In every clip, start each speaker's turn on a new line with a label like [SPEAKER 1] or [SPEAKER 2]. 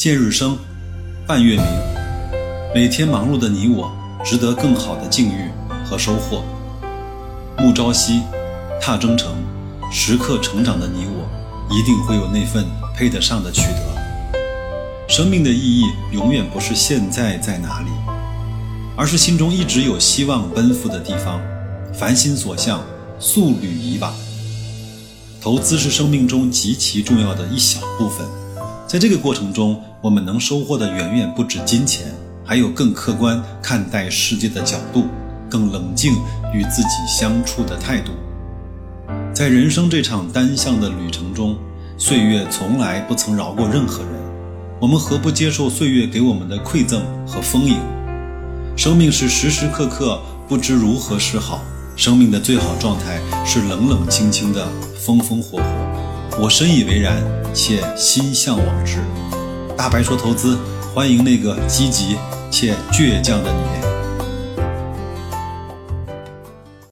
[SPEAKER 1] 见日升，半月明。每天忙碌的你我，值得更好的境遇和收获。暮朝夕，踏征程，时刻成长的你我，一定会有那份配得上的取得。生命的意义，永远不是现在在哪里，而是心中一直有希望奔赴的地方。凡心所向，速履以往。投资是生命中极其重要的一小部分，在这个过程中。我们能收获的远远不止金钱，还有更客观看待世界的角度，更冷静与自己相处的态度。在人生这场单向的旅程中，岁月从来不曾饶过任何人。我们何不接受岁月给我们的馈赠和丰盈？生命是时时刻刻不知如何是好，生命的最好状态是冷冷清清的，风风火火。我深以为然，且心向往之。大白说：“投资，欢迎那个积极且倔强的你。”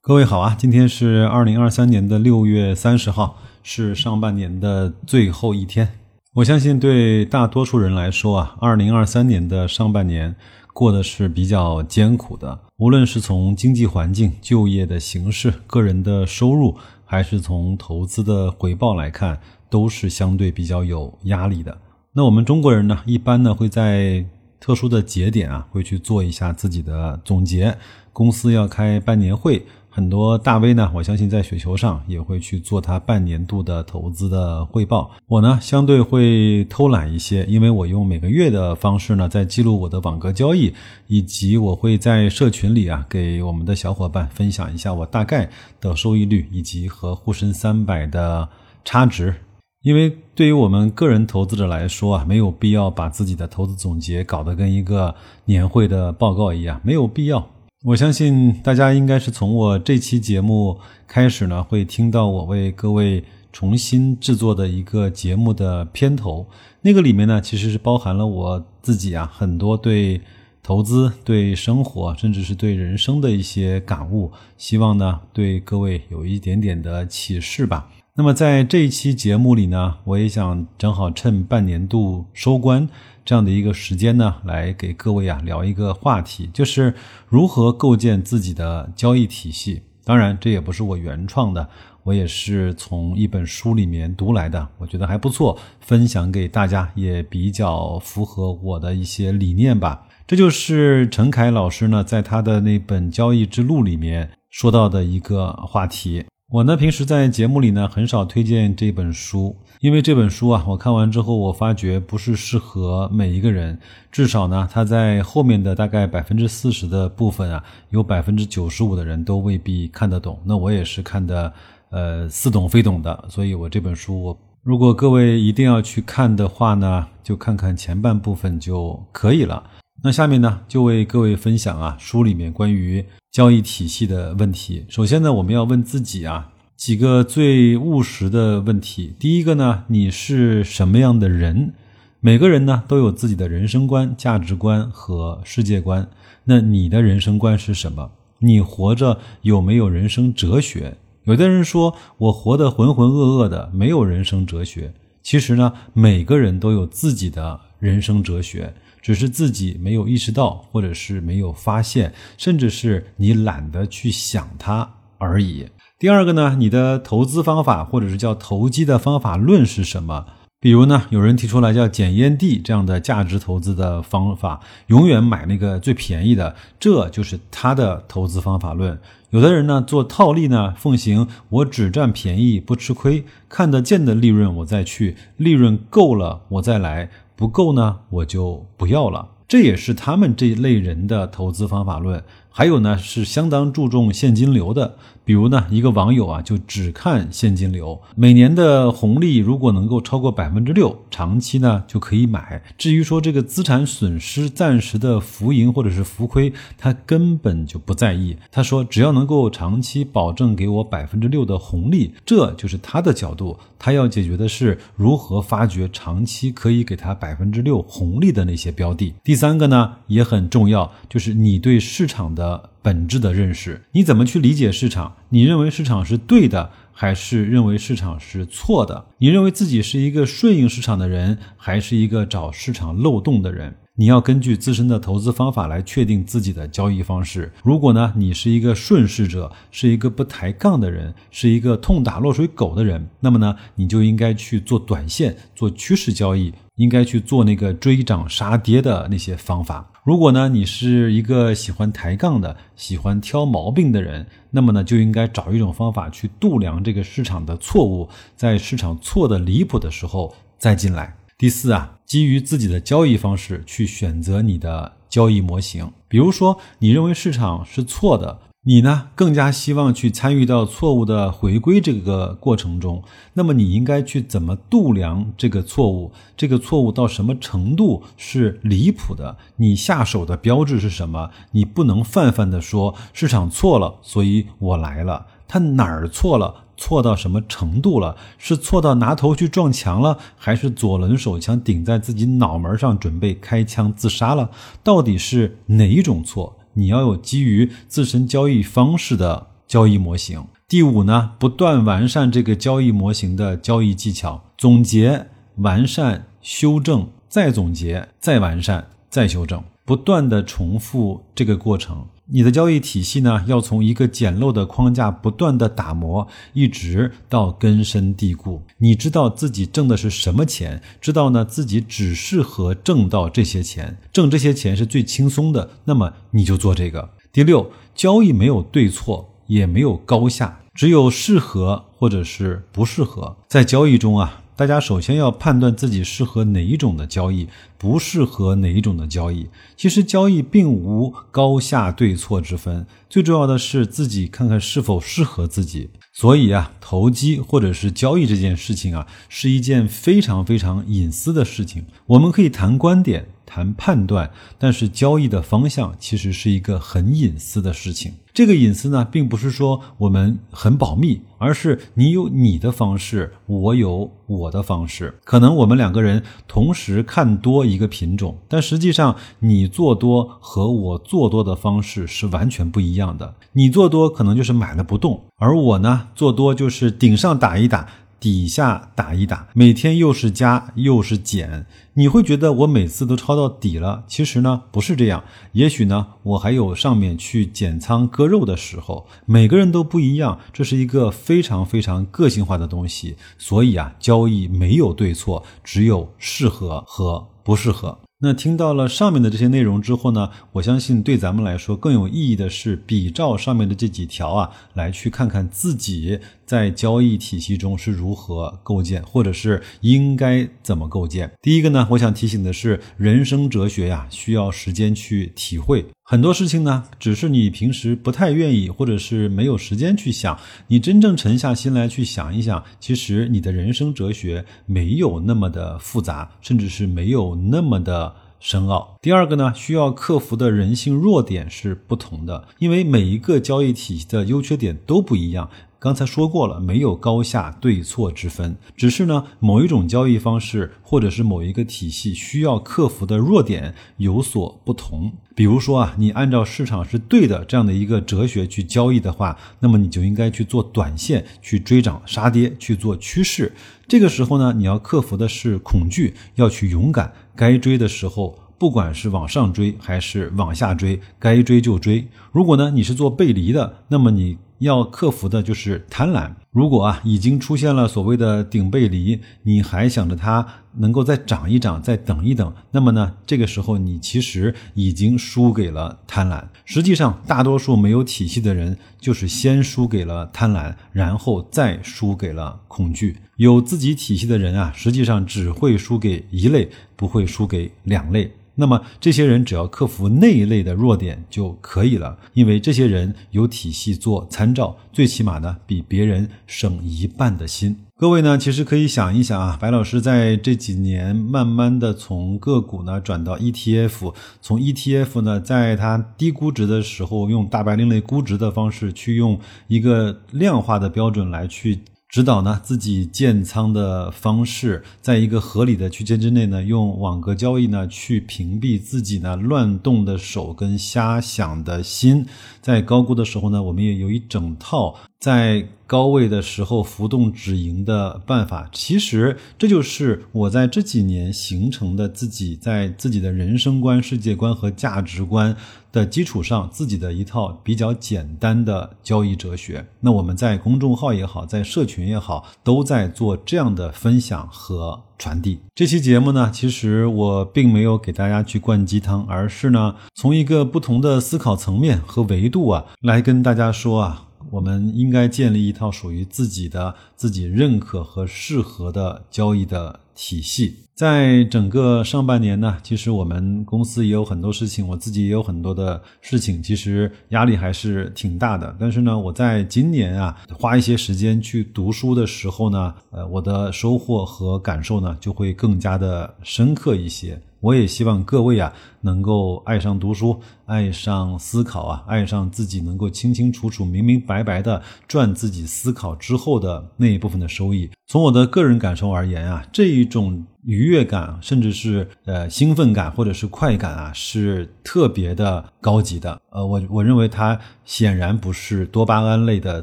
[SPEAKER 1] 各位好啊，今天是二零二三年的六月三十号，是上半年的最后一天。我相信对大多数人来说啊，二零二三年的上半年过的是比较艰苦的，无论是从经济环境、就业的形势、个人的收入，还是从投资的回报来看，都是相对比较有压力的。那我们中国人呢，一般呢会在特殊的节点啊，会去做一下自己的总结。公司要开半年会，很多大 V 呢，我相信在雪球上也会去做他半年度的投资的汇报。我呢，相对会偷懒一些，因为我用每个月的方式呢，在记录我的网格交易，以及我会在社群里啊，给我们的小伙伴分享一下我大概的收益率，以及和沪深三百的差值。因为对于我们个人投资者来说啊，没有必要把自己的投资总结搞得跟一个年会的报告一样，没有必要。我相信大家应该是从我这期节目开始呢，会听到我为各位重新制作的一个节目的片头。那个里面呢，其实是包含了我自己啊很多对投资、对生活，甚至是对人生的一些感悟，希望呢对各位有一点点的启示吧。那么在这一期节目里呢，我也想正好趁半年度收官这样的一个时间呢，来给各位啊聊一个话题，就是如何构建自己的交易体系。当然，这也不是我原创的，我也是从一本书里面读来的，我觉得还不错，分享给大家也比较符合我的一些理念吧。这就是陈凯老师呢在他的那本《交易之路》里面说到的一个话题。我呢，平时在节目里呢，很少推荐这本书，因为这本书啊，我看完之后，我发觉不是适合每一个人。至少呢，它在后面的大概百分之四十的部分啊，有百分之九十五的人都未必看得懂。那我也是看的，呃，似懂非懂的。所以我这本书，我如果各位一定要去看的话呢，就看看前半部分就可以了。那下面呢，就为各位分享啊，书里面关于。交易体系的问题，首先呢，我们要问自己啊几个最务实的问题。第一个呢，你是什么样的人？每个人呢都有自己的人生观、价值观和世界观。那你的人生观是什么？你活着有没有人生哲学？有的人说我活得浑浑噩噩的，没有人生哲学。其实呢，每个人都有自己的人生哲学。只是自己没有意识到，或者是没有发现，甚至是你懒得去想它而已。第二个呢，你的投资方法或者是叫投机的方法论是什么？比如呢，有人提出来叫捡烟蒂这样的价值投资的方法，永远买那个最便宜的，这就是他的投资方法论。有的人呢做套利呢，奉行我只占便宜不吃亏，看得见的利润我再去，利润够了我再来。不够呢，我就不要了。这也是他们这一类人的投资方法论。还有呢，是相当注重现金流的。比如呢，一个网友啊，就只看现金流，每年的红利如果能够超过百分之六，长期呢就可以买。至于说这个资产损失、暂时的浮盈或者是浮亏，他根本就不在意。他说，只要能够长期保证给我百分之六的红利，这就是他的角度。他要解决的是如何发掘长期可以给他百分之六红利的那些标的。第三个呢也很重要，就是你对市场的。本质的认识，你怎么去理解市场？你认为市场是对的，还是认为市场是错的？你认为自己是一个顺应市场的人，还是一个找市场漏洞的人？你要根据自身的投资方法来确定自己的交易方式。如果呢，你是一个顺势者，是一个不抬杠的人，是一个痛打落水狗的人，那么呢，你就应该去做短线，做趋势交易，应该去做那个追涨杀跌的那些方法。如果呢，你是一个喜欢抬杠的、喜欢挑毛病的人，那么呢，就应该找一种方法去度量这个市场的错误，在市场错的离谱的时候再进来。第四啊，基于自己的交易方式去选择你的交易模型。比如说，你认为市场是错的，你呢更加希望去参与到错误的回归这个过程中。那么你应该去怎么度量这个错误？这个错误到什么程度是离谱的？你下手的标志是什么？你不能泛泛的说市场错了，所以我来了。它哪儿错了？错到什么程度了？是错到拿头去撞墙了，还是左轮手枪顶在自己脑门上准备开枪自杀了？到底是哪一种错？你要有基于自身交易方式的交易模型。第五呢，不断完善这个交易模型的交易技巧，总结、完善、修正，再总结、再完善、再修正，不断的重复这个过程。你的交易体系呢，要从一个简陋的框架不断的打磨，一直到根深蒂固。你知道自己挣的是什么钱，知道呢自己只适合挣到这些钱，挣这些钱是最轻松的，那么你就做这个。第六，交易没有对错，也没有高下，只有适合或者是不适合。在交易中啊。大家首先要判断自己适合哪一种的交易，不适合哪一种的交易。其实交易并无高下对错之分，最重要的是自己看看是否适合自己。所以啊，投机或者是交易这件事情啊，是一件非常非常隐私的事情。我们可以谈观点。谈判断，但是交易的方向其实是一个很隐私的事情。这个隐私呢，并不是说我们很保密，而是你有你的方式，我有我的方式。可能我们两个人同时看多一个品种，但实际上你做多和我做多的方式是完全不一样的。你做多可能就是买了不动，而我呢做多就是顶上打一打。底下打一打，每天又是加又是减，你会觉得我每次都抄到底了。其实呢，不是这样。也许呢，我还有上面去减仓割肉的时候。每个人都不一样，这是一个非常非常个性化的东西。所以啊，交易没有对错，只有适合和不适合。那听到了上面的这些内容之后呢，我相信对咱们来说更有意义的是比照上面的这几条啊，来去看看自己在交易体系中是如何构建，或者是应该怎么构建。第一个呢，我想提醒的是，人生哲学呀，需要时间去体会。很多事情呢，只是你平时不太愿意，或者是没有时间去想。你真正沉下心来去想一想，其实你的人生哲学没有那么的复杂，甚至是没有那么的深奥。第二个呢，需要克服的人性弱点是不同的，因为每一个交易体系的优缺点都不一样。刚才说过了，没有高下对错之分，只是呢，某一种交易方式或者是某一个体系需要克服的弱点有所不同。比如说啊，你按照市场是对的这样的一个哲学去交易的话，那么你就应该去做短线，去追涨杀跌，去做趋势。这个时候呢，你要克服的是恐惧，要去勇敢，该追的时候。不管是往上追还是往下追，该追就追。如果呢你是做背离的，那么你要克服的就是贪婪。如果啊已经出现了所谓的顶背离，你还想着它能够再涨一涨，再等一等，那么呢这个时候你其实已经输给了贪婪。实际上，大多数没有体系的人就是先输给了贪婪，然后再输给了恐惧。有自己体系的人啊，实际上只会输给一类，不会输给两类。那么这些人只要克服那一类的弱点就可以了，因为这些人有体系做参照，最起码呢比别人省一半的心。各位呢，其实可以想一想啊，白老师在这几年慢慢的从个股呢转到 ETF，从 ETF 呢在它低估值的时候，用大白另类估值的方式去用一个量化的标准来去。指导呢自己建仓的方式，在一个合理的区间之内呢，用网格交易呢去屏蔽自己呢乱动的手跟瞎想的心。在高估的时候呢，我们也有一整套在高位的时候浮动止盈的办法，其实这就是我在这几年形成的自己在自己的人生观、世界观和价值观的基础上自己的一套比较简单的交易哲学。那我们在公众号也好，在社群也好，都在做这样的分享和传递。这期节目呢，其实我并没有给大家去灌鸡汤，而是呢，从一个不同的思考层面和维度啊，来跟大家说啊。我们应该建立一套属于自己的、自己认可和适合的交易的体系。在整个上半年呢，其实我们公司也有很多事情，我自己也有很多的事情，其实压力还是挺大的。但是呢，我在今年啊，花一些时间去读书的时候呢，呃，我的收获和感受呢，就会更加的深刻一些。我也希望各位啊，能够爱上读书，爱上思考啊，爱上自己能够清清楚楚、明明白白的赚自己思考之后的那一部分的收益。从我的个人感受而言啊，这一种愉悦感，甚至是呃兴奋感或者是快感啊，是特别的高级的。呃，我我认为它显然不是多巴胺类的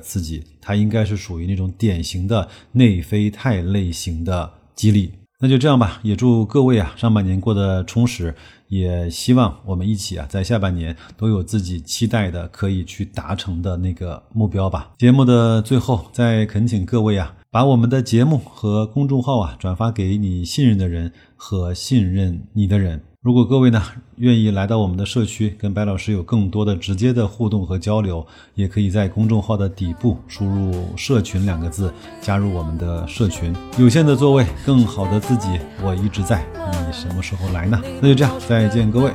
[SPEAKER 1] 刺激，它应该是属于那种典型的内啡肽类型的激励。那就这样吧，也祝各位啊上半年过得充实，也希望我们一起啊在下半年都有自己期待的可以去达成的那个目标吧。节目的最后，再恳请各位啊，把我们的节目和公众号啊转发给你信任的人和信任你的人。如果各位呢愿意来到我们的社区，跟白老师有更多的直接的互动和交流，也可以在公众号的底部输入“社群”两个字，加入我们的社群。有限的座位，更好的自己，我一直在。你什么时候来呢？那就这样，再见，各位。